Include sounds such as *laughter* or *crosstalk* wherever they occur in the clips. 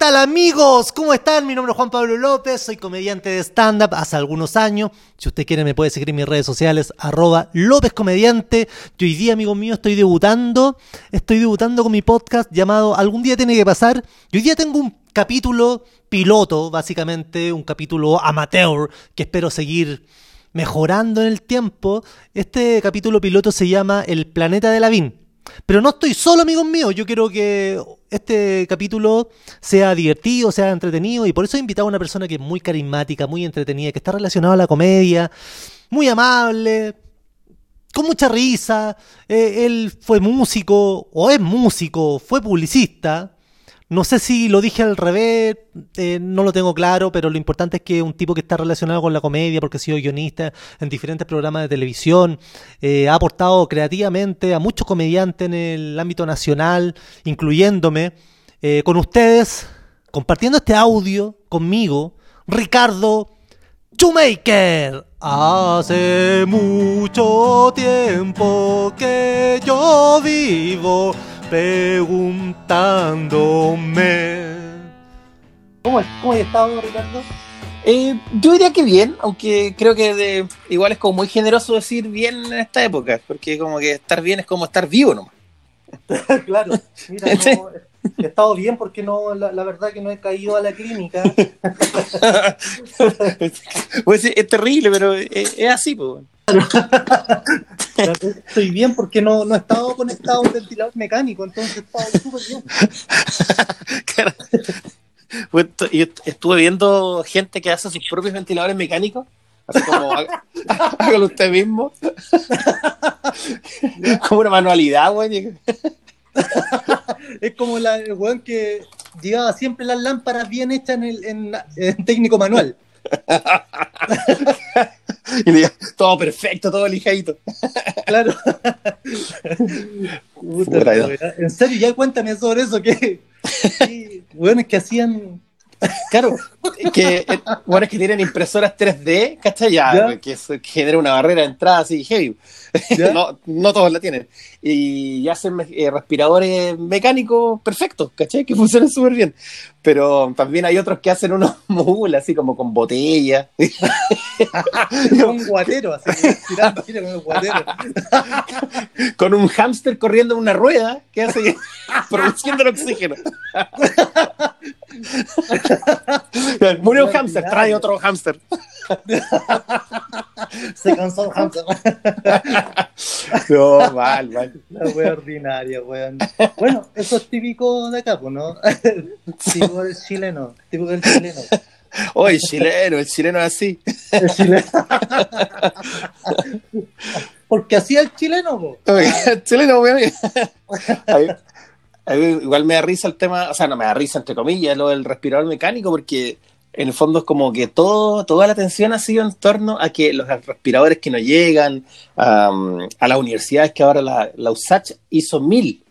tal amigos? ¿Cómo están? Mi nombre es Juan Pablo López, soy comediante de stand-up hace algunos años. Si usted quiere me puede seguir en mis redes sociales, arroba López Comediante. Yo hoy día, amigo mío, estoy debutando. Estoy debutando con mi podcast llamado Algún día tiene que pasar. Y hoy día tengo un capítulo piloto, básicamente, un capítulo amateur que espero seguir mejorando en el tiempo. Este capítulo piloto se llama El planeta de Lavín. Pero no estoy solo, amigos míos. Yo quiero que este capítulo sea divertido, sea entretenido. Y por eso he invitado a una persona que es muy carismática, muy entretenida, que está relacionada a la comedia, muy amable, con mucha risa. Eh, él fue músico, o es músico, fue publicista. No sé si lo dije al revés, eh, no lo tengo claro, pero lo importante es que un tipo que está relacionado con la comedia, porque ha sido guionista en diferentes programas de televisión, eh, ha aportado creativamente a muchos comediantes en el ámbito nacional, incluyéndome, eh, con ustedes, compartiendo este audio conmigo, Ricardo Shoemaker. Hace mucho tiempo que yo vivo preguntándome. ¿Cómo, cómo has estado, Ricardo? Eh, yo diría que bien, aunque creo que de, igual es como muy generoso decir bien en esta época, porque como que estar bien es como estar vivo nomás. *laughs* claro, mira, *laughs* no, he estado bien porque no, la, la, verdad que no he caído a la clínica. *laughs* pues es, terrible, pero es, es así, pues. *laughs* Estoy bien porque no, no he estado conectado a un ventilador mecánico, entonces he estado súper bien. *laughs* Pues, yo estuve viendo gente que hace sus propios ventiladores mecánicos. Así como, *laughs* hágalo usted mismo. como una manualidad, güey. es como la, el weón que llevaba siempre las lámparas bien hechas en, el, en, en técnico manual. *laughs* y le todo perfecto, todo lijadito. *laughs* claro. Puta, en serio, ya cuéntame sobre eso, que, bueno, es que hacían Claro, que bueno, es que tienen impresoras 3D, ¿cachai? Ya, que eso genera una barrera de entrada así heavy. *laughs* no, no todos la tienen. Y hacen eh, respiradores mecánicos perfectos, ¿cachai? Que funcionan súper bien. Pero también hay otros que hacen unos *laughs* mules así como con botella. *laughs* un guatero, así, tirando, con un guatero. con un hámster corriendo en una rueda que hace produciendo el oxígeno. Murió un hámster, trae otro hámster. *laughs* Se cansó el hámster. *laughs* no, mal, mal. La wea ordinaria, weón. Bueno, eso es típico de acá, pues, ¿no? *laughs* típico del chileno. Típico del chileno. Oye, el chileno, el chileno es así. El chileno. Porque así el chileno, po. El chileno, weón. Igual me da risa el tema, o sea, no me da risa, entre comillas, lo del respirador mecánico, porque en el fondo es como que todo, toda la atención ha sido en torno a que los respiradores que no llegan, um, a las universidades que ahora la, la USACH hizo mil,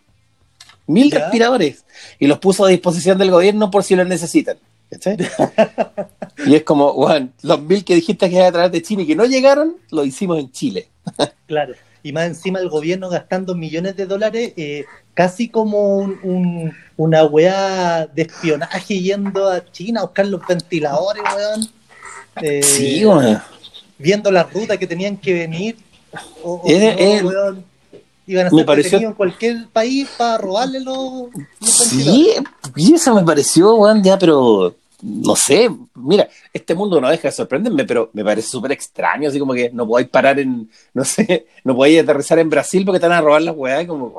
mil ¿Ya? respiradores y los puso a disposición del gobierno por si los necesitan. *laughs* y es como, bueno, los mil que dijiste que iba a través de Chile y que no llegaron, lo hicimos en Chile. claro, y más encima el gobierno gastando millones de dólares, eh, casi como un, un, una weá de espionaje yendo a China a buscar los ventiladores, weón. Eh, sí, weón. Viendo la ruta que tenían que venir. O, o es, no, es, weón, iban a ser pareció... en cualquier país para robarle los, los Sí, y eso me pareció, weón, ya, pero no sé, mira, este mundo no deja de sorprenderme, pero me parece súper extraño, así como que no podáis parar en, no sé, *laughs* no podáis aterrizar en Brasil porque te van a robar las weas, como,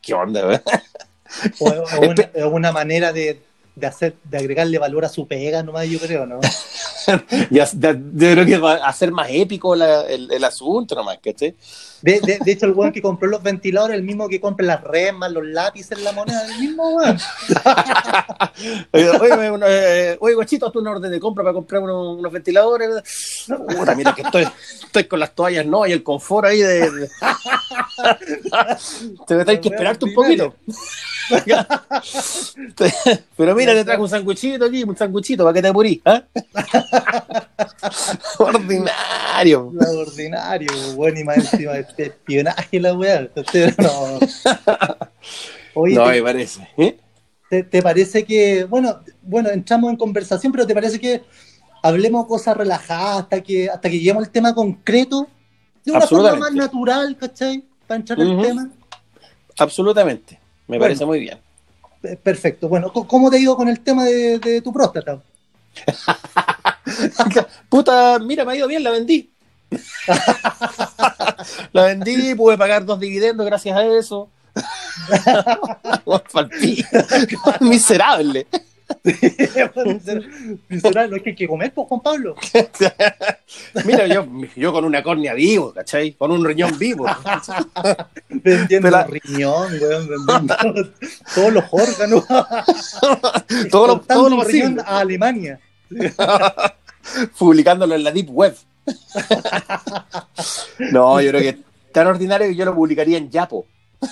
¿qué onda, weón? *laughs* O, o, una, *laughs* o, una, manera de, de, hacer, de agregarle valor a su pega nomás, yo creo, ¿no? de, creo que va a ser más épico la, el, el, asunto nomás, ¿cachai? De, de, de, hecho, el weón que compró los ventiladores, el mismo que compra las remas, los lápices, la moneda, el mismo weón. *laughs* oye, oye, eh, oye, guachito, tú una orden de compra para comprar unos, unos ventiladores. Puta, mira que estoy, estoy con las toallas, no, y el confort ahí de. de... *laughs* Te tener que esperarte un poquito. *laughs* Pero mira, te trajo un sanguchito aquí, un sanguchito para que te apurís. ¿eh? ordinario. La ordinario, bueno, y más encima de espionaje la weá. *laughs* No, Oye, no me parece. ¿Eh? ¿te, te parece que, bueno, bueno, entramos en conversación, pero te parece que hablemos cosas relajadas hasta que, hasta que lleguemos al tema concreto de una forma más natural, ¿cachai? Para entrar en Ujú. el tema. Absolutamente. Me Bueno. parece muy bien. Perfecto. Bueno, ¿cómo- ¿cómo te digo con el tema de, de tu próstata? *laughs* Puta, mira, me ha ido bien, la vendí. *laughs* la vendí, pude pagar dos dividendos gracias a eso. *laughs* *laughs* Miserable. Miserable, no es que hay que comer, pues, Juan Pablo. Mira, yo, yo con una córnea vivo, ¿cachai? Con un riñón vivo. Vendiendo la- riñón, weón, vendiendo todos los órganos. Todo lo, todo lo posible. a Alemania. Publicándolo en la Deep Web. *laughs* No, yo creo que es tan ordinario que yo lo publicaría en Yapo. *laughs*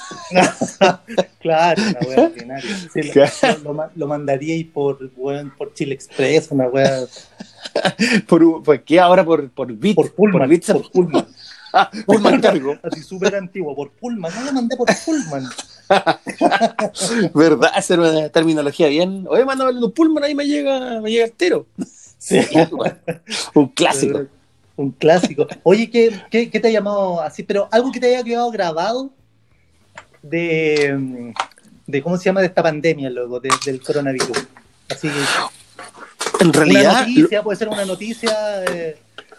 Claro, una wea ordinaria. Sí, lo, lo- lo ma- lo mandaríais por, weón, por Chile Express, una wea *laughs* Por, ¿Por qué ahora por, por Bit? por Pullman. Bit se- por Pullman. Pullman cargo. Así súper antiguo, por Pullman. No lo mandé por Pullman. ¿Verdad? Esa era una terminología bien. Oye, mándame un Pullman, ahí me llega, me llega entero. Sí. Un clásico. Un clásico. Oye, ¿qué, qué, qué te ha llamado así? Pero algo que te haya quedado grabado de, de ¿cómo se llama? De esta pandemia, luego, del coronavirus. Así que En una realidad, noticia, puede ser una noticia, eh,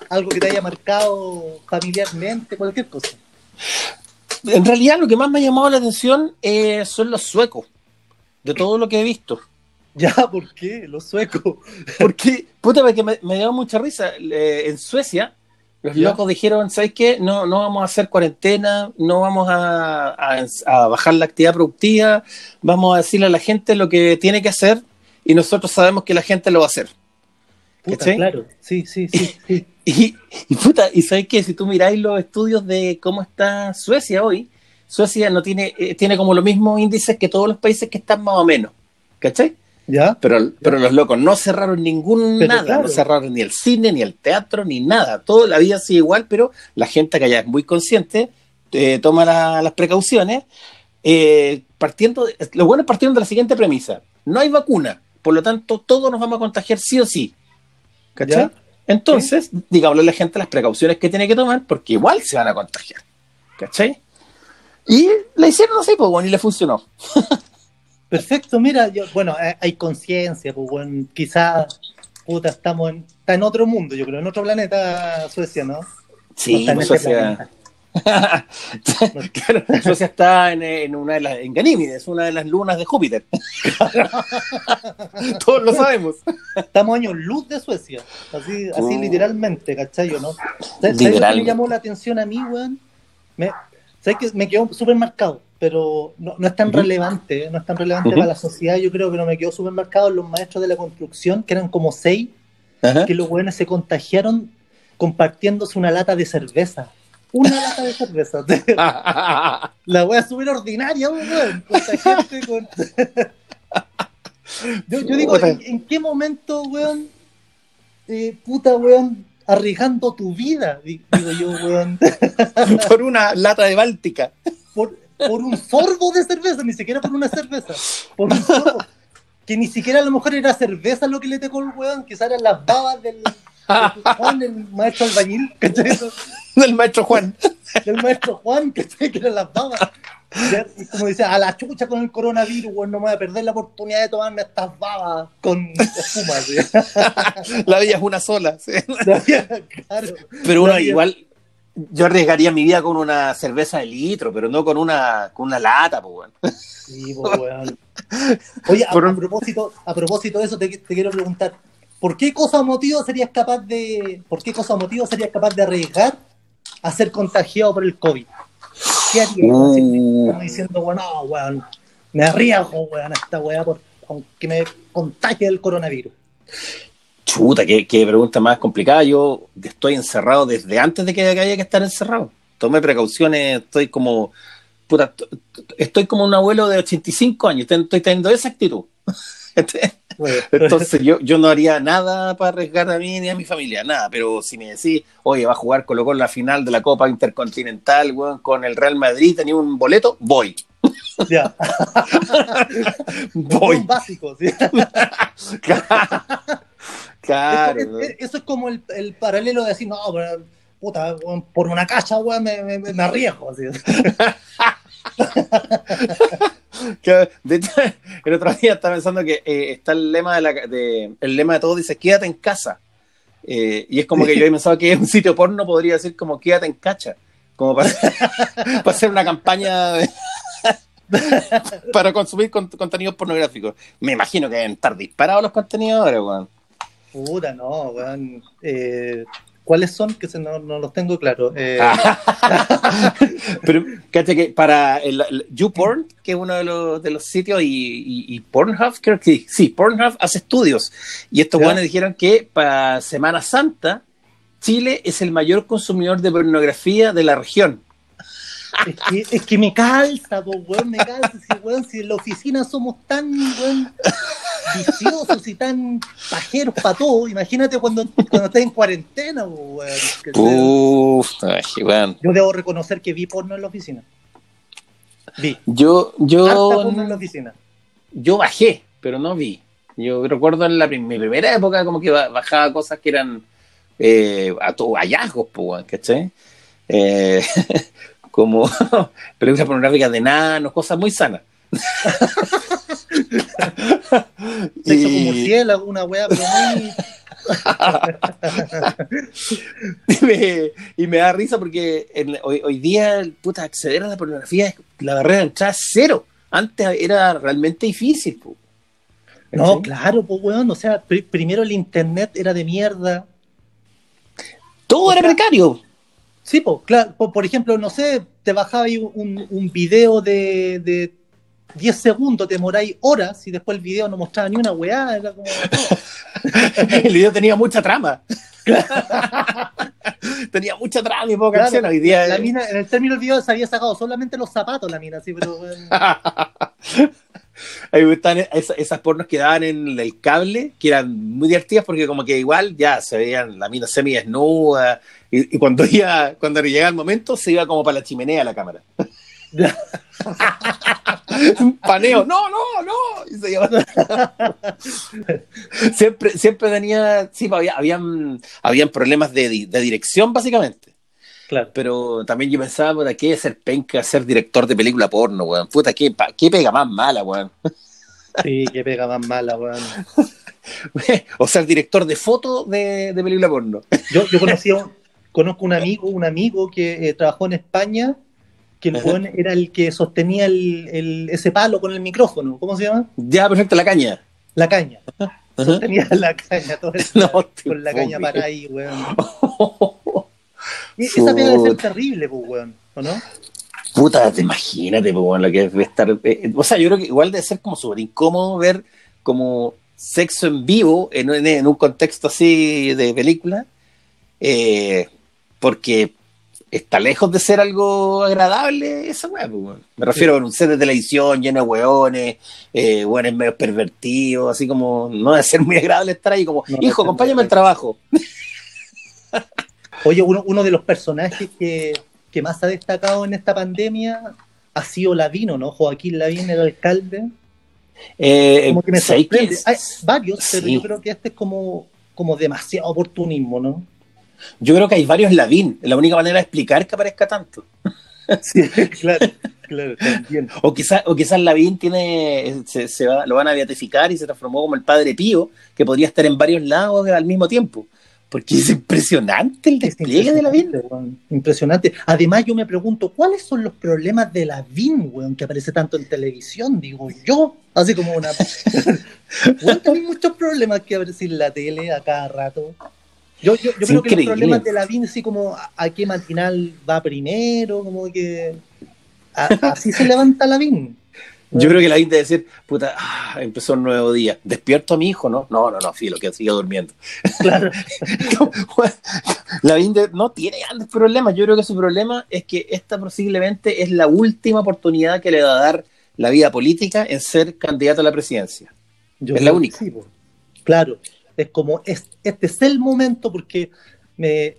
algo que te haya marcado familiarmente, cualquier cosa. en realidad lo que más me ha llamado la atención eh, son los suecos. De todo lo que he visto. *laughs* Ya, ¿por qué? Los suecos. Porque, puta, porque me, me dio mucha risa. Eh, en Suecia, los Ya. locos dijeron, ¿sabes qué? No, no vamos a hacer cuarentena, no vamos a, a- a bajar la actividad productiva, vamos a decirle a la gente lo que tiene que hacer y nosotros sabemos que la gente lo va a hacer. Puta, ¿Cachai? claro. Sí, sí, sí. sí. Y, y puta, y sabes que si tú miráis los estudios de cómo está Suecia hoy, Suecia no tiene, eh, tiene como los mismos índices que todos los países que están más o menos. ¿Cachai? ¿Ya? Pero, pero los locos no cerraron ningún Pero nada, claro. no cerraron ni el cine, ni el teatro, ni nada. Todo la vida sigue igual, pero la gente que allá es muy consciente, eh, toma la- las precauciones. eh, partiendo, de- lo bueno es partiendo de la siguiente premisa: no hay vacuna, por lo tanto, todos nos vamos a contagiar sí o sí. ¿Cachai? ¿Ya? Entonces, digámosle a la gente las precauciones que tiene que tomar, porque igual se van a contagiar. ¿Cachai? Y la hicieron así, pues bueno, y le funcionó. *laughs* Perfecto, mira, yo, bueno, eh, hay conciencia, pues bueno, quizás, puta, estamos en, está en otro mundo, yo creo, en otro planeta Suecia, ¿no? No Sí, en pues, este *laughs* claro, Suecia está en, en una de las, en Ganímedes, una de las lunas de Júpiter. *laughs* Todos lo sabemos. Estamos años luz de Suecia, así, así Oh. literalmente, ¿cachai? ¿o ¿no? ¿Sabes sabes lo que me llamó la atención a mí, weón? Me, ¿Sabes que me quedó súper marcado? Pero no, no es tan relevante, no es tan relevante para la sociedad, yo creo, pero me quedó en los maestros de la construcción, que eran como seis, Ajá. que los weones se contagiaron compartiéndose una lata de cerveza. Una lata de cerveza. *laughs* La wea súper ordinaria, weón. Con. *laughs* yo, yo digo, ¿en, en qué momento, weón? eh, puta, weón, arriesgando tu vida, di- digo yo, weón, *laughs* Por una lata de Báltica. por, por un sorbo de cerveza, ni siquiera por una cerveza, por un sorbo. Que ni siquiera a lo mejor era cerveza lo que le tocó el weón, quizás eran las babas del, del Juan, el maestro albañil, ¿cachai? *laughs* Del maestro Juan. del maestro Juan, que que eran las babas. Y como decía, a la chucha con el coronavirus, weón, no me voy a perder la oportunidad de tomarme estas babas con espuma. ¿sí? *laughs* La vida es una sola. sí. claro. Pero uno vida- igual, yo arriesgaría mi vida con una cerveza de litro, pero no con una, con una lata, pues, weón. Sí, po, weón. Oye, a, propósito, a propósito de eso, te, te quiero preguntar, ¿por qué cosa o motivo serías capaz de, por qué cosa o motivo serías capaz de arriesgar a ser contagiado por el COVID? ¿Qué harías? Uh. Diciendo, bueno, no, weón, me arriesgo, weón, a esta weá aunque me contagie el coronavirus. Chuta, qué, qué pregunta más complicada. Yo estoy encerrado desde antes de que haya que estar encerrado. Tomé precauciones, estoy como. Puta, estoy como un abuelo de 85 años, estoy teniendo esa actitud. *laughs* Weón. Entonces yo, yo no haría nada para arriesgar a mí ni a mi familia, nada. Pero si me decís, oye, va a jugar Colo Colo la final de la Copa Intercontinental, weón, con el Real Madrid, tenía un boleto, voy. Ya. *laughs* Voy. Un básico, sí. Claro. *laughs* Eso, es, eso es como el, el paralelo de decir, no, pero, puta, por una cacha, weón, me, me, me arriesgo. así. *laughs* Que, de hecho, el otro día estaba pensando que eh, está el lema de, la, de el lema de todo dice quédate en casa Eh, y es como que yo he pensado que un sitio porno podría decir como quédate en cacha como para, *laughs* para hacer una campaña de- *laughs* para consumir con- contenidos pornográficos me imagino que deben estar disparados los contenidos ahora weón. Puta, no, weón. Eh, ¿Cuáles son? Que se no, no los tengo claros. Eh, Ah. *laughs* Pero, cacha que para el, el YouPorn, que es uno de los, de los sitios, y, y- y Pornhub, creo que sí, sí, Pornhub hace estudios. Y estos buenos dijeron que para Semana Santa, Chile es el mayor consumidor de pornografía de la región. Es, que, es que me calza, po, weón, me calza. Si, weón, si en la oficina somos tan, weón, viciosos y tan pajeros para todo, imagínate cuando, cuando estés en cuarentena, po, weón. Que Uf, ay, weón. Yo debo reconocer que vi porno en la oficina. Vi. Yo, Harta yo, porno en la oficina. yo bajé, pero no vi. Yo recuerdo en la, mi primera época como que ba- bajaba cosas que eran eh, a hallazgos, pues, ¿cachai? Eh, *laughs* como *laughs* películas pornográficas de nanos, cosas muy sanas. *laughs* Sexo Y- como murciélago, una weá, pero muy. *laughs* y, me, y me da risa porque en- hoy, hoy día, puta, acceder a la pornografía, es- la barrera de entrada cero. Antes era realmente difícil. po. No, claro, pues weón. O sea, pri- primero el internet era de mierda. Todo o era sea, precario. Sí, pues, claro. Por, por ejemplo, no sé, te ahí un, un video de, de 10 segundos, te demoráis horas y después el video no mostraba ni una weá. Era como. *laughs* El video tenía mucha trama. *laughs* tenía mucha trama y poca Claro, acción. Hoy día La mina, en el término del video se había sacado solamente los zapatos, la mina, sí, pero. *laughs* weón, Ahí están esas, esas pornos que daban en el cable, que eran muy divertidas porque como que igual ya se veían la mina semi desnuda y, cuando *laughs* iba, cuando llegaba el momento se iba como para la chimenea la cámara. *laughs* Paneo, no, no, no. Y se iba- *laughs* siempre, siempre tenía, sí, pues, había, habían, habían problemas de, de dirección básicamente. Claro. Pero también yo pensaba, puta, ¿qué es ser penca, ser director de película porno, weón? Puta, ¿qué, pa- qué pega más mala, weón? Sí, que pega más mala, weón. *laughs* o ser director de foto de, de película porno. Yo, yo conocí a conozco un amigo, un amigo que eh, trabajó en España, que el Ajá. weón era el que sostenía el, el- ese palo con el micrófono. ¿Cómo se llama? Ya, perfecto, la caña. La caña. Sostenía la caña todo *laughs* el No, con la caña para ahí, weón. *laughs* Y esa pega debe ser terrible, pues, weón, ¿o no? Puta, te imagínate, pues, bueno, lo que es estar. eh, o sea, yo creo que igual debe ser como súper incómodo ver como sexo en vivo en, un- en un contexto así de película, eh, porque está lejos de ser algo agradable esa weá, pues. Me refiero a un set de televisión lleno de weones, eh, weones medio pervertidos, así como no debe ser muy agradable estar ahí, como, No, hijo, acompáñame al trabajo. *laughs* Oye, uno, uno de los personajes que, que más ha destacado en esta pandemia ha sido Lavino, ¿no? Joaquín Lavín, el alcalde. Eh, Como que me sorprende. Hay varios, pero yo creo que este es como, como demasiado oportunismo, ¿no? Yo creo que hay varios Lavín, la única manera de explicar que aparezca tanto. *laughs* Sí, claro, claro, también. O quizás o quizás Lavín tiene, se, se va- lo van a beatificar y se transformó como el padre Pío, que podría estar en varios lados al mismo tiempo. Porque es impresionante el Es despliegue de impresionante, weón. Impresionante. Además, yo me pregunto, ¿cuáles son los problemas de Lavín, weón, que aparece tanto en televisión? Digo yo, así como una. *laughs* Weón, hay muchos problemas que aparecen en la tele a cada rato. Yo, yo, yo creo que los problemas de Lavín, así como a, a qué matinal va primero, como que. a- así se levanta Lavín. Yo creo que Lavín debe decir, puta, ah, empezó un nuevo día. Despierto a mi hijo, ¿no? No, no, no, filo, que siga durmiendo. Claro. *laughs* Lavín de- no tiene grandes problemas. Yo creo que su problema es que esta posiblemente es la última oportunidad que le va a dar la vida política en ser candidato a la presidencia. Yo Es la única. sí, claro, es como, es, este es el momento porque me,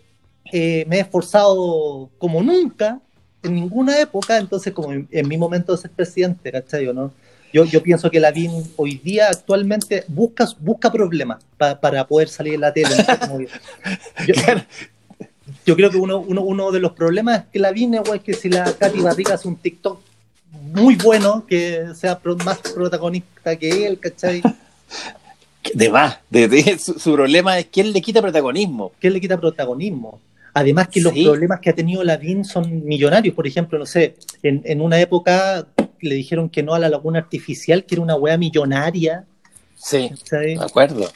eh, me he esforzado como nunca en ninguna época, entonces como en, mi momento de ser presidente, ¿cachai? ¿o no? Yo, yo pienso que Lavín hoy día actualmente busca, busca problemas para poder salir en la tele. *laughs* Yo, creo que uno, uno, uno de los problemas es que Lavín es que si la Katy Barriga hace un TikTok muy bueno, que sea más protagonista que él, ¿cachai? *laughs* De más, de, su, problema es que él le quita protagonismo. Que él le quita protagonismo. Además que los problemas que ha tenido Lavín son millonarios. Por ejemplo, no sé, en, en una época le dijeron que no a la laguna artificial, que era una wea millonaria. Sí, de acuerdo.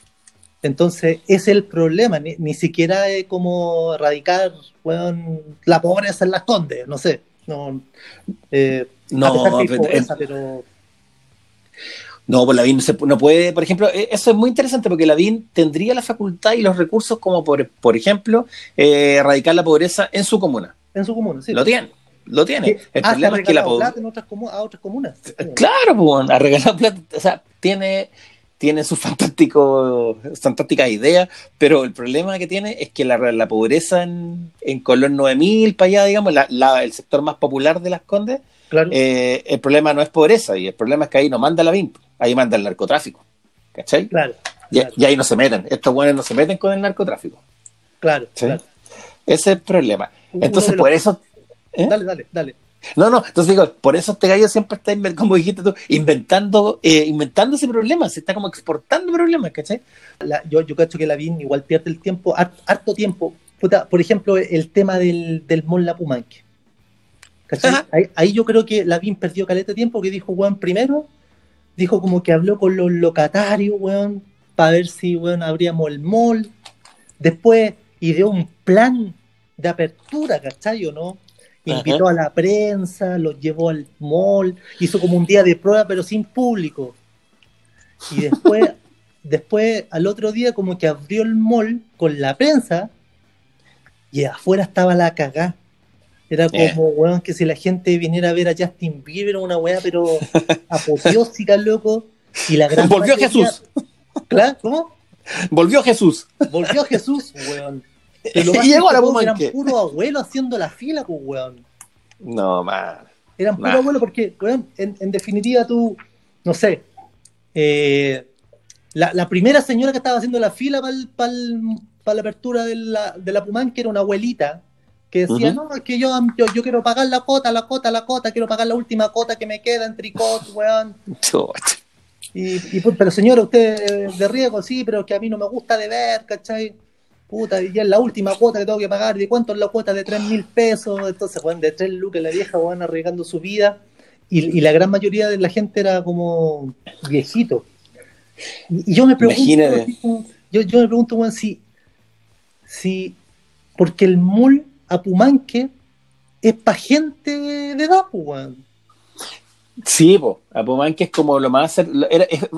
Entonces, ese es el problema, ni, siquiera es como erradicar la pobreza en las condes, no sé. No, eh, no, pero... No, pues Lavín no puede, por ejemplo, e, eso es muy interesante porque Lavín tendría la facultad y los recursos como, por, por ejemplo, eh, erradicar la pobreza en su comuna. En su comuna, sí. Lo tiene. Lo tiene. El problema es que la en otras a otras comunas. Claro, pues, ha regalado plata. O sea, tiene, tiene sus fantásticas ideas, pero el problema que tiene es que la, la pobreza en, en Colón 9000, para allá, digamos, la, el sector más popular de las Condes, claro. Eh, el problema no es pobreza, y el problema es que ahí no manda la VIMP, ahí manda el narcotráfico. ¿Cachai? Claro. Y, ahí no se meten, estos buenos no se meten con el narcotráfico. Claro. Ese es el problema. Entonces, por eso ¿Eh? Dale, dale, dale. No, no, entonces digo, por eso este gallo siempre está, como dijiste tú, inventando, eh, inventando ese problema, se está como exportando problemas, ¿cachai? yo, yo cacho que la VIN igual pierde el tiempo, harto tiempo. por ejemplo, el tema del, del Pumanque. Ahí, ahí, yo creo que la VIN perdió caleta de tiempo, que dijo, weón, primero, dijo como que habló con los locatarios, weón, para ver si, weón, abríamos el mall. Después ideó un plan de apertura, ¿cachai o no? invitó a la prensa, los llevó al mall, hizo como un día de prueba pero sin público. Y *laughs* después, después al otro día como que abrió el mall con la prensa y afuera estaba la cagá. Era como, weón, que si la gente viniera a ver a Justin Bieber, una weá, pero apoteósica, loco. Y la gran Volvió Jesús. ¿Claro? ¿Cómo? Volvió Jesús. Volvió Jesús, weón. *laughs* y llegó a la Eran puros abuelos haciendo la fila, pues, weón. No, man. Eran puros abuelos porque, weón, en, definitiva tú, no sé, eh, la, primera señora que estaba haciendo la fila para la apertura de la, de la Pumán, que era una abuelita, que decía, no, es que yo, yo, quiero pagar la cota, la cota, la cota, quiero pagar la última cota que me queda en tricot, *laughs* weón. y, y, pero señora, usted de riesgo, sí, pero que a mí no me gusta de ver, ¿cachai? puta, ya es la última cuota que tengo que pagar, ¿de cuánto es la cuota? De 3 mil pesos, entonces, bueno, de 3 lucas la vieja, van arriesgando su vida, y, la gran mayoría de la gente era como viejito. Y, yo me pregunto, yo, yo, me pregunto, bueno, si, si, porque el mall a Pumanque es para gente de edad, pues, Sí, po. Pumanque es como lo más, es,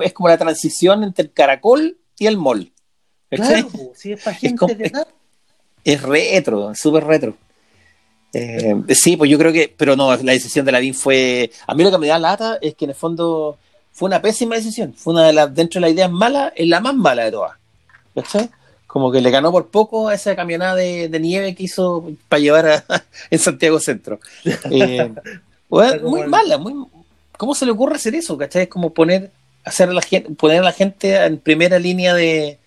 es como la transición entre el caracol y el mall. Claro, si es para gente de edad. Es, retro, súper retro. Eh, sí, pues yo creo que, pero no, la decisión de la DIN fue, a mí lo que me da lata es que en el fondo fue una pésima decisión, fue una de las, dentro de las ideas malas, es la más mala de todas. ¿Cachai? Como que le ganó por poco a esa camionada de, nieve que hizo para llevar a, *laughs* en Santiago Centro. Eh, *laughs* muy mala, muy, ¿cómo se le ocurre hacer eso? ¿Cachai? Es como poner, hacer a la gente, poner a la gente en primera línea de,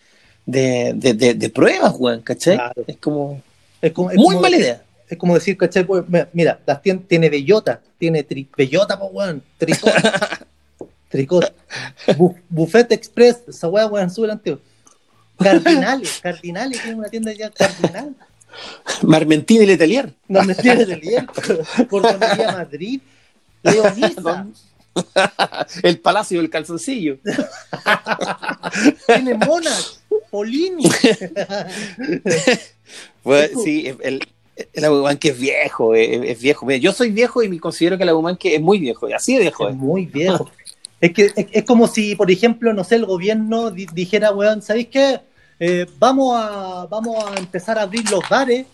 de, de, de, pruebas, weón, ¿cachai? Es como. Es como muy mala idea. Es como decir, ¿cachai? Pues, mira, las tiene, tiene bellota, tiene tri, bellota, pues, weón, tricot. *laughs* tricot. Buffet Express, esa weá, weón, sube el antiguo. Cardinales, Cardinales, tiene una tienda ya, Cardinal. Marmentín y Letelier. Marmentín y Letelier. Portonería Madrid. Leonisa. *laughs* el Palacio del Calzoncillo. Tiene monas. Polini. *laughs* pues, sí, el, el que es viejo, es, viejo. Yo soy viejo y me considero que el que es muy viejo, así de viejo. Es muy viejo. es que es, como si, por ejemplo, no sé, el gobierno dijera, weón, ¿sabéis qué? Eh, vamos, a, vamos a empezar a abrir los bares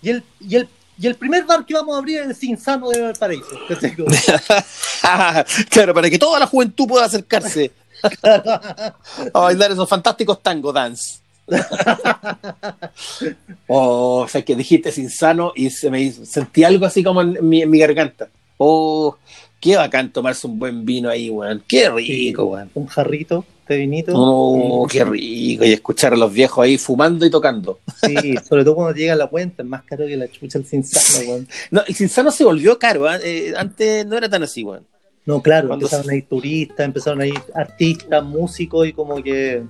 y el, y el, y el primer bar que vamos a abrir es el Sinsano de Valparaíso. *laughs* claro, para que toda la juventud pueda acercarse. *laughs* a bailar esos fantásticos tango dance. *laughs* oh, o sea, que dijiste insano y se me hizo, sentí algo así como en mi, en mi garganta. Oh, qué bacán tomarse un buen vino ahí, weón. Qué rico, weón. Un jarrito de vinito. Oh, qué rico. Y escuchar a los viejos ahí fumando y tocando. Sí, sobre todo cuando llega la cuenta, es más caro que la chucha el Cinsano, weón. No, el Cinsano se volvió caro, ¿eh? Eh, antes no era tan así, weón. No, claro, cuando empezaron se... a ir turistas, empezaron a ir artistas, músicos y como que.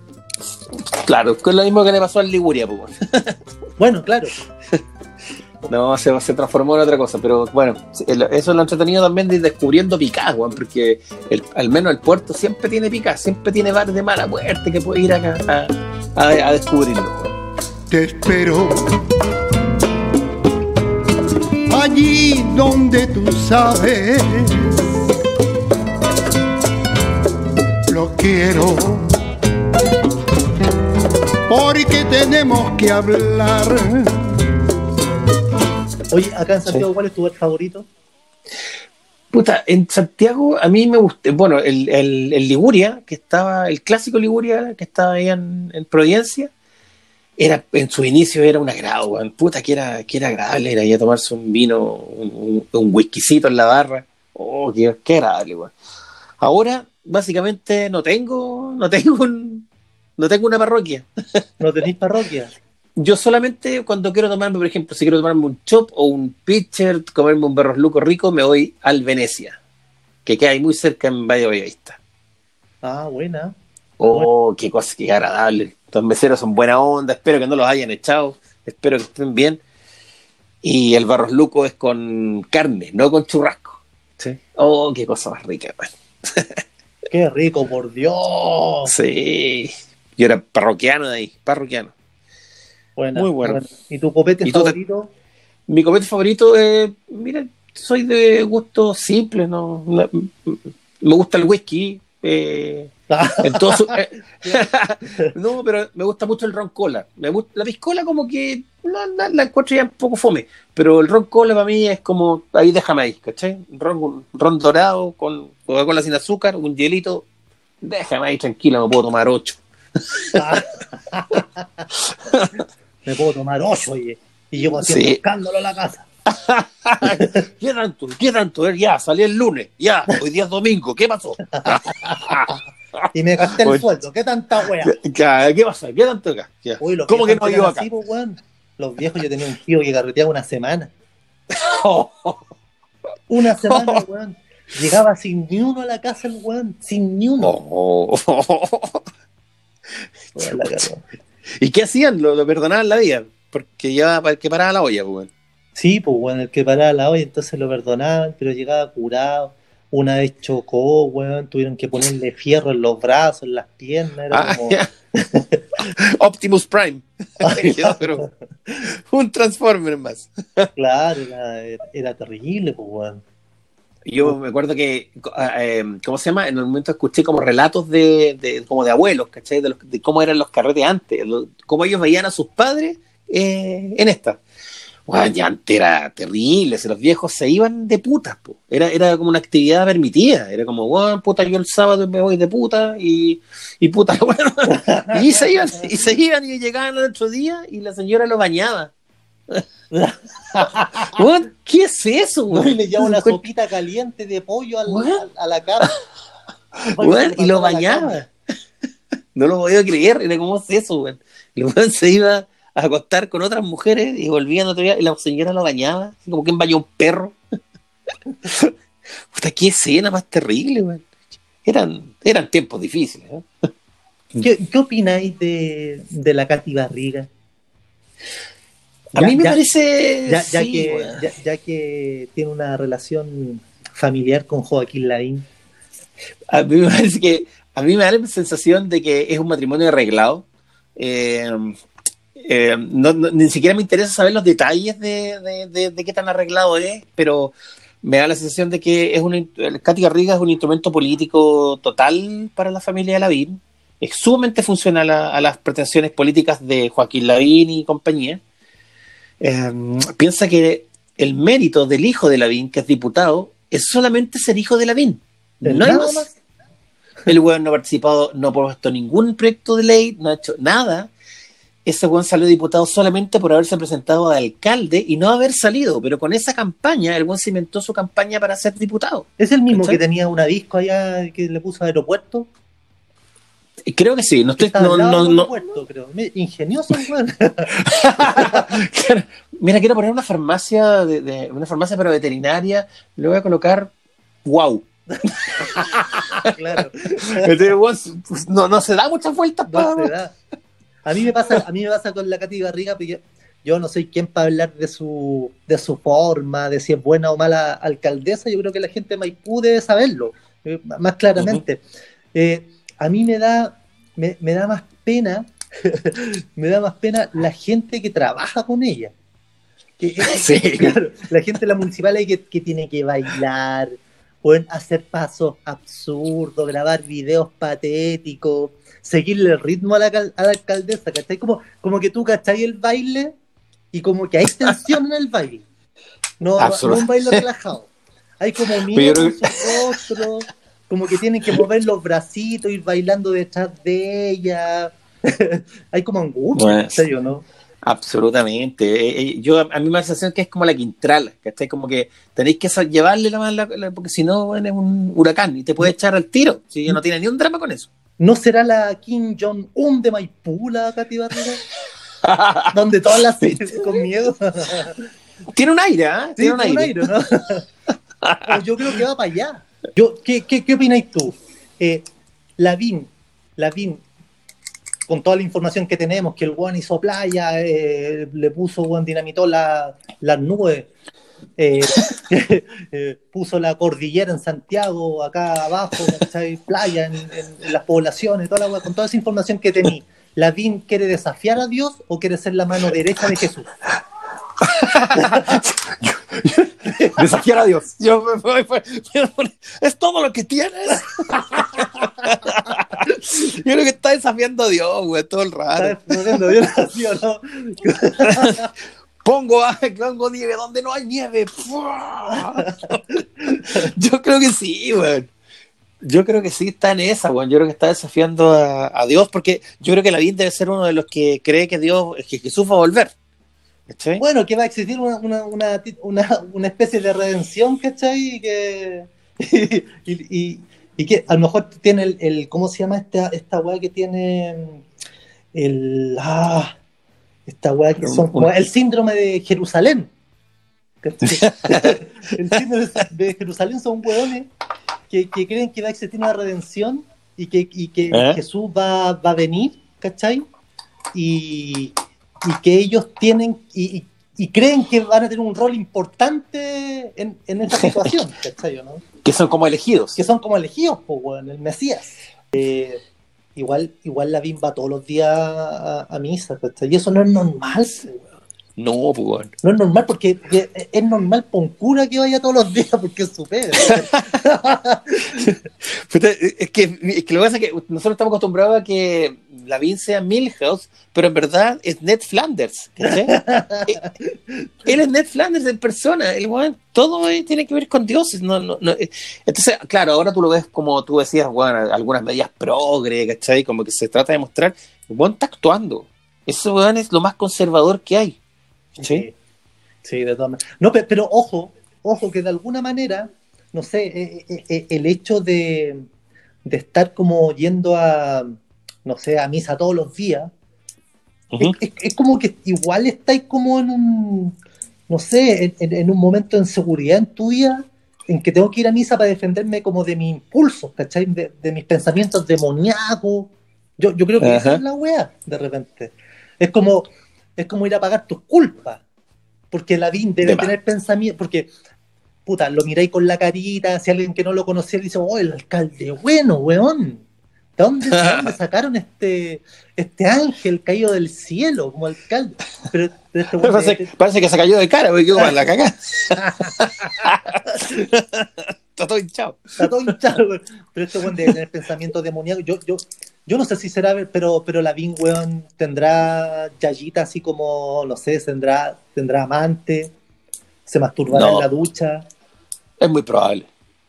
Claro, es lo mismo que le pasó al Liguria, pues. *laughs* bueno, claro. *laughs* No, se, se, transformó en otra cosa, pero bueno, eso es lo entretenido también de ir descubriendo picás, Juan, porque al menos el puerto siempre tiene picás, siempre tiene bares de mala muerte que puede ir acá a, a, descubrirlo. Te espero. Allí donde tú sabes lo quiero. Porque tenemos que hablar Oye, acá en Santiago, sí. ¿cuál es tu bar favorito? Puta, en Santiago a mí me gusta, bueno, el, el, el, Liguria, que estaba, el clásico Liguria, que estaba ahí en, en Providencia, era, en su inicio era un agrado, weón. Puta, que era, que era agradable, era ir a tomarse un vino, un, un, un whiskycito en la barra. Oh, qué, qué agradable, weón. Ahora, básicamente, no tengo, no tengo un, no tengo una parroquia. ¿No tenéis parroquia? *laughs* yo solamente cuando quiero tomarme, por ejemplo, si quiero tomarme un chop o un pitcher, comerme un berros luco rico, me voy al Venecia, que queda ahí muy cerca en Valle Bellavista. Ah, buena. Oh, buena. qué cosa, qué agradable. Los meseros son buena onda, espero que no los hayan echado, espero que estén bien. Y el barros luco es con carne, no con churrasco. Sí. Oh, qué cosa más rica, man. qué rico, por Dios. Sí. Yo era parroquiano de ahí, parroquiano. Buena, Muy bueno. Buena. ¿Y tu copete ¿Y favorito? Te... Mi copete favorito, eh, mira, soy de gusto simple, ¿no? Me gusta el whisky. Eh, en todo su, eh, *laughs* no, pero me gusta mucho el ron cola. Me gusta, la piscola como que la, la, la, encuentro ya un poco fome, pero el ron cola para mí es como, ahí déjame ahí, ¿cachai? Ron, ron dorado con Coca-Cola sin azúcar, un hielito, déjame ahí tranquilo, me puedo tomar ocho. *laughs* me puedo tomar ocho oye, y llevo haciendo sí. escándalo a la casa. *laughs* ¿Qué tanto? ¿Qué tanto? Ya, salí el lunes, ya, hoy día es domingo, ¿qué pasó? *laughs* y me gasté el Oye. sueldo, ¿qué tanta wea? ¿Qué, ¿Qué pasó? ¿Qué tanto acá? Uy, ¿Cómo que no iba acá? Así, pues, Los viejos, yo tenía un tío que carreteaba una semana. *laughs* una semana, weón. Llegaba sin ni uno a la casa el weón, sin ni uno. Oh. ¿Y qué hacían? ¿Lo, lo perdonaban la vida? Porque ya el que paraba la olla, pues. Sí, pues bueno, el que paraba la olla, entonces lo perdonaban, pero llegaba curado. Una vez chocó, weón, tuvieron que ponerle fierro en los brazos, en las piernas. Era ah, como... yeah. *laughs* Optimus Prime. *laughs* pero un Transformer más. claro, era, era terrible, pues, weón. Yo me acuerdo que, eh, ¿cómo se llama? En el momento escuché como relatos de, como de abuelos, ¿cachai? De, los, de, cómo eran los carretes antes, lo, cómo ellos veían a sus padres eh, en esta. Bueno, ya antes era terrible, los viejos se iban de putas, po. Era, era como una actividad permitida, era como, bueno, puta, yo el sábado me voy de puta y, y puta, *laughs* bueno, y se iban, y se iban y llegaban el otro día y la señora lo bañaba. ¿Qué es eso, güey? Le lleva una sopita caliente de pollo al, a, a, la cara. *laughs* Y lo bañaba. *laughs* No lo podía creer, era como es eso, güey. El güey se iba a acostar con otras mujeres y volvían otro día y la señora lo bañaba, como que bañó un perro. *laughs* Puta, qué escena más terrible, güey. Eran, eran tiempos difíciles. ¿eh? ¿Qué, ¿Qué, opináis de, de la Katy Barriga? A ya, mí me ya, parece. Ya, sí, que, bueno. ya, que tiene una relación familiar con Joaquín Lavín. A mí me parece que. A mí me da la sensación de que es un matrimonio arreglado. Eh, eh, no, no, ni siquiera me interesa saber los detalles de, de, de, de, qué tan arreglado es, pero me da la sensación de que es un, Katy Garriga es un instrumento político total para la familia de Lavín. Es sumamente funcional a, a las pretensiones políticas de Joaquín Lavín y compañía. Eh, piensa que el mérito del hijo de Lavín, que es diputado, es solamente ser hijo de Lavín. No hay más. El weón no ha participado, no ha propuesto ningún proyecto de ley, no ha hecho nada. ese buen salió diputado solamente por haberse presentado de alcalde y no haber salido, pero con esa campaña, el buen cimentó su campaña para ser diputado. ¿Es el mismo ¿Cachai? que tenía una disco allá que le puso aeropuerto? Creo que sí, no estoy, no, no, no. aeropuerto, creo. Ingenioso. *laughs* Mira, quiero poner una farmacia, de, de- una farmacia pero veterinaria, le voy a colocar wow. *laughs* claro. Pues, no, no se da muchas vueltas No se da. A mí me pasa, a mí me pasa con la Katy Barriga porque yo no soy quien para hablar de su, de su forma, de si es buena o mala alcaldesa. Yo creo que la gente de Maipú debe saberlo eh, más claramente. Eh, a mí me da, me, me da más pena, *laughs* me da más pena la gente que trabaja con ella. Que, *laughs* Sí. *laughs* claro, la gente de la municipal que, que tiene que bailar, pueden hacer pasos absurdos, grabar videos patéticos, seguirle el ritmo a la, a la alcaldesa, ¿cachai? Como, como que tú cachai el baile y como que hay tensión en el baile. No, no un baile relajado. Hay como Pero miedo su rostro, como que tienen que mover los bracitos, ir bailando detrás de ella. *laughs* hay como angustia, Bueno. en serio, ¿no? Absolutamente. Eh, eh, yo a mí me da la sensación que es como la Quintral, ¿cachai? Como que tenéis que llevarle la mano, porque si no, bueno, es un huracán y te puede echar al tiro. Si no tiene ni un drama con eso. ¿No será la Kim Jong-un de Maipú, la Katy? *laughs* Donde todas las *laughs* con miedo. tiene un aire. Sí, Tiene un tiene aire. un aire, ¿no? Pues yo creo que va para allá. Yo, ¿qué, qué, qué opináis tú? Eh, Lavín, Lavín, con toda la información que tenemos, que el Juan hizo playa, eh, le puso, Juan dinamitó la- las nubes, eh, *laughs* eh, puso la cordillera en Santiago, acá abajo, ¿cachai? playa en, las poblaciones, toda la con toda esa información que tenía. ¿Lavín quiere desafiar a Dios o quiere ser la mano derecha de Jesús? *laughs* Desafiar a Dios. Yo me voy por- es todo lo que tienes. *laughs* Yo creo que está desafiando a Dios, güey, todo el rato. ¿Sabes? Desafiando a Dios, ¿sí o no? *laughs* Pongo, pongo nieve donde no hay nieve. *laughs* Yo creo que sí, güey. Yo creo que sí está en esa, güey. Yo creo que está desafiando a, a Dios porque yo creo que Lavín debe ser uno de los que cree que Dios, que Jesús va a volver. ¿Cachai? Bueno, que va a existir una, una, una, una- una especie de redención, ¿cachai? Y que, *laughs* y, y- y que a lo mejor tiene el, el- ¿cómo se llama esta, esta weá que tiene el, ah, esta weá que son, *laughs* el síndrome de Jerusalén? el síndrome de Jerusalén son hueones que, que creen que va a existir una redención y que, y que ¿Eh? Jesús va, va a venir, ¿cachai? Y, y que ellos tienen y, y- y creen que van a tener un rol importante en, en esta *laughs* situación, ¿cachai? Que son como elegidos. Que son como elegidos, pues, weón, el Mesías. Eh, igual, igual la va todos los días a, a misa, ¿cachai? Y eso no es normal, weón. No, pues. No es normal porque que- es normal un cura que vaya todos los días porque es su. Puta, *laughs* Es que, es que lo que pasa es que nosotros estamos acostumbrados a que Lavín sea Milhouse, pero en verdad es Ned Flanders. *laughs* Eh, Él es Ned Flanders en persona. El weón, todo eh, tiene que ver con dioses. No, no, no. eh. Entonces, claro, ahora tú lo ves como tú decías, bueno, algunas medidas progre, ¿cachai? Como que se trata de mostrar. El weón está actuando. Ese weón es lo más conservador que hay. ¿cachai? Sí, sí, de todas maneras. No, pe- pero, ojo, ojo, que de alguna manera, no sé, eh, eh, eh, el hecho de, de estar como yendo a, no sé, a misa todos los días, es, es- es como que igual estáis como en un, no sé, en, en- en un momento de inseguridad en tu vida, en que tengo que ir a misa para defenderme como de mis impulsos, ¿cachai? De, de mis pensamientos demoníacos. Yo, yo creo que esa es la wea, de repente. Es como, es como ir a pagar tus culpas. Porque la DIN debe De tener pensamiento, porque, puta, lo miráis con la carita, si alguien que no lo conocía dice, oh, el alcalde, bueno, weón. ¿De dónde, de dónde *laughs* sacaron este, este ángel caído del cielo como alcalde? Pero, pero este Parece, que se cayó de cara, porque quedó para la cagada. *laughs* Está todo hinchado. Está todo hinchado, weón. Pero este weón debe tener pensamientos demoníacos. Yo, yo, yo no sé si será, pero, pero la Vin, weón, tendrá yayita así como, no sé, tendrá, tendrá amante, se masturbará No. en la ducha. Es muy probable.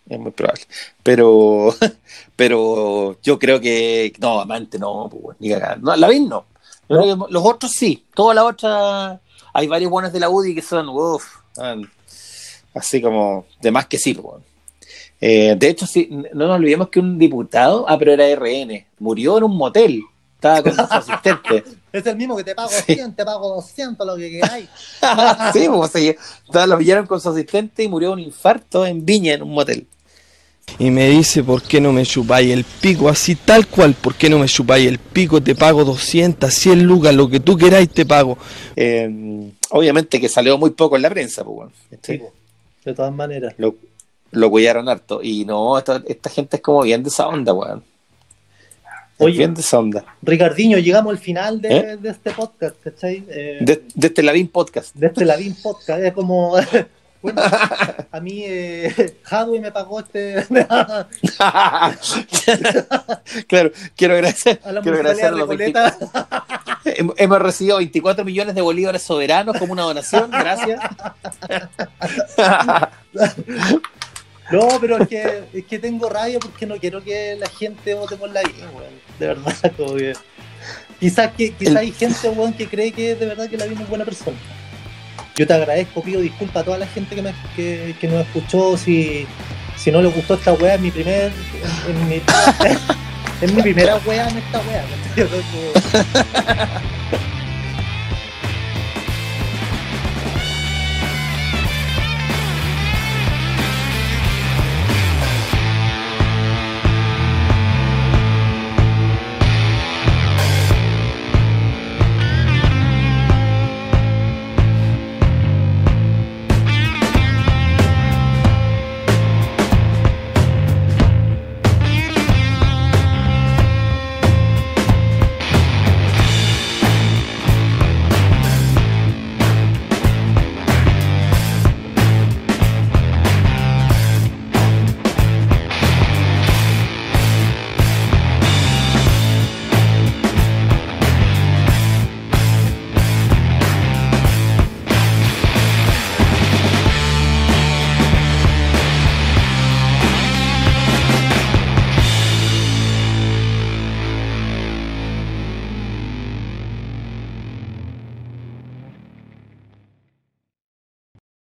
Es muy probable. Pero, *laughs* pero yo creo que. No, amante no, pues, ni cagada. No, Lavín no. Yo creo que Los otros sí, todas las otras. Hay varios buenos de la UDI que son, uff, así como, de más que sí. pues, eh, de hecho, sí, no nos olvidemos que un diputado, ah, pero era RN, murió en un motel. Estaba con su asistente. *laughs* Es el mismo que te pago 100, te pago 200, lo que queráis. *laughs* sí, pues sí, lo pillaron con su asistente y murió de un infarto en Viña, en un motel. Y me dice, ¿por qué no me chupáis el pico? Así tal cual, ¿por qué no me chupáis el pico? Te pago 200, 100 lucas, lo que tú queráis te pago. Eh, obviamente que salió muy poco en la prensa, pues, bueno, sí, de todas maneras. Lo, lo cuidaron harto. Y no, esta, esta gente es como bien de esa onda, weón. Oye, bien de esa onda. Ricardiño, llegamos al final de, ¿Eh? de este podcast, ¿cachai? Eh, de, de, este Lavín Podcast. De este Lavín Podcast. Es como. *laughs* Bueno, a mí eh, *laughs* Hadwe me pagó este. *laughs* claro, quiero agradecer. A, quiero agradecer a los 24... Hemos recibido 24 millones de bolívares soberanos como una donación. Gracias. *laughs* No, pero es que, es que tengo rabia porque no quiero que la gente vote por la vida, weón. De verdad, como que. Quizás que, quizás hay gente, weón, que cree que de verdad que la vida es buena persona. Yo te agradezco, pido disculpas a toda la gente que, que, nos escuchó. Si, si no les gustó esta weá, es mi primer. *laughs* Es mi primera weá en esta weá. *laughs*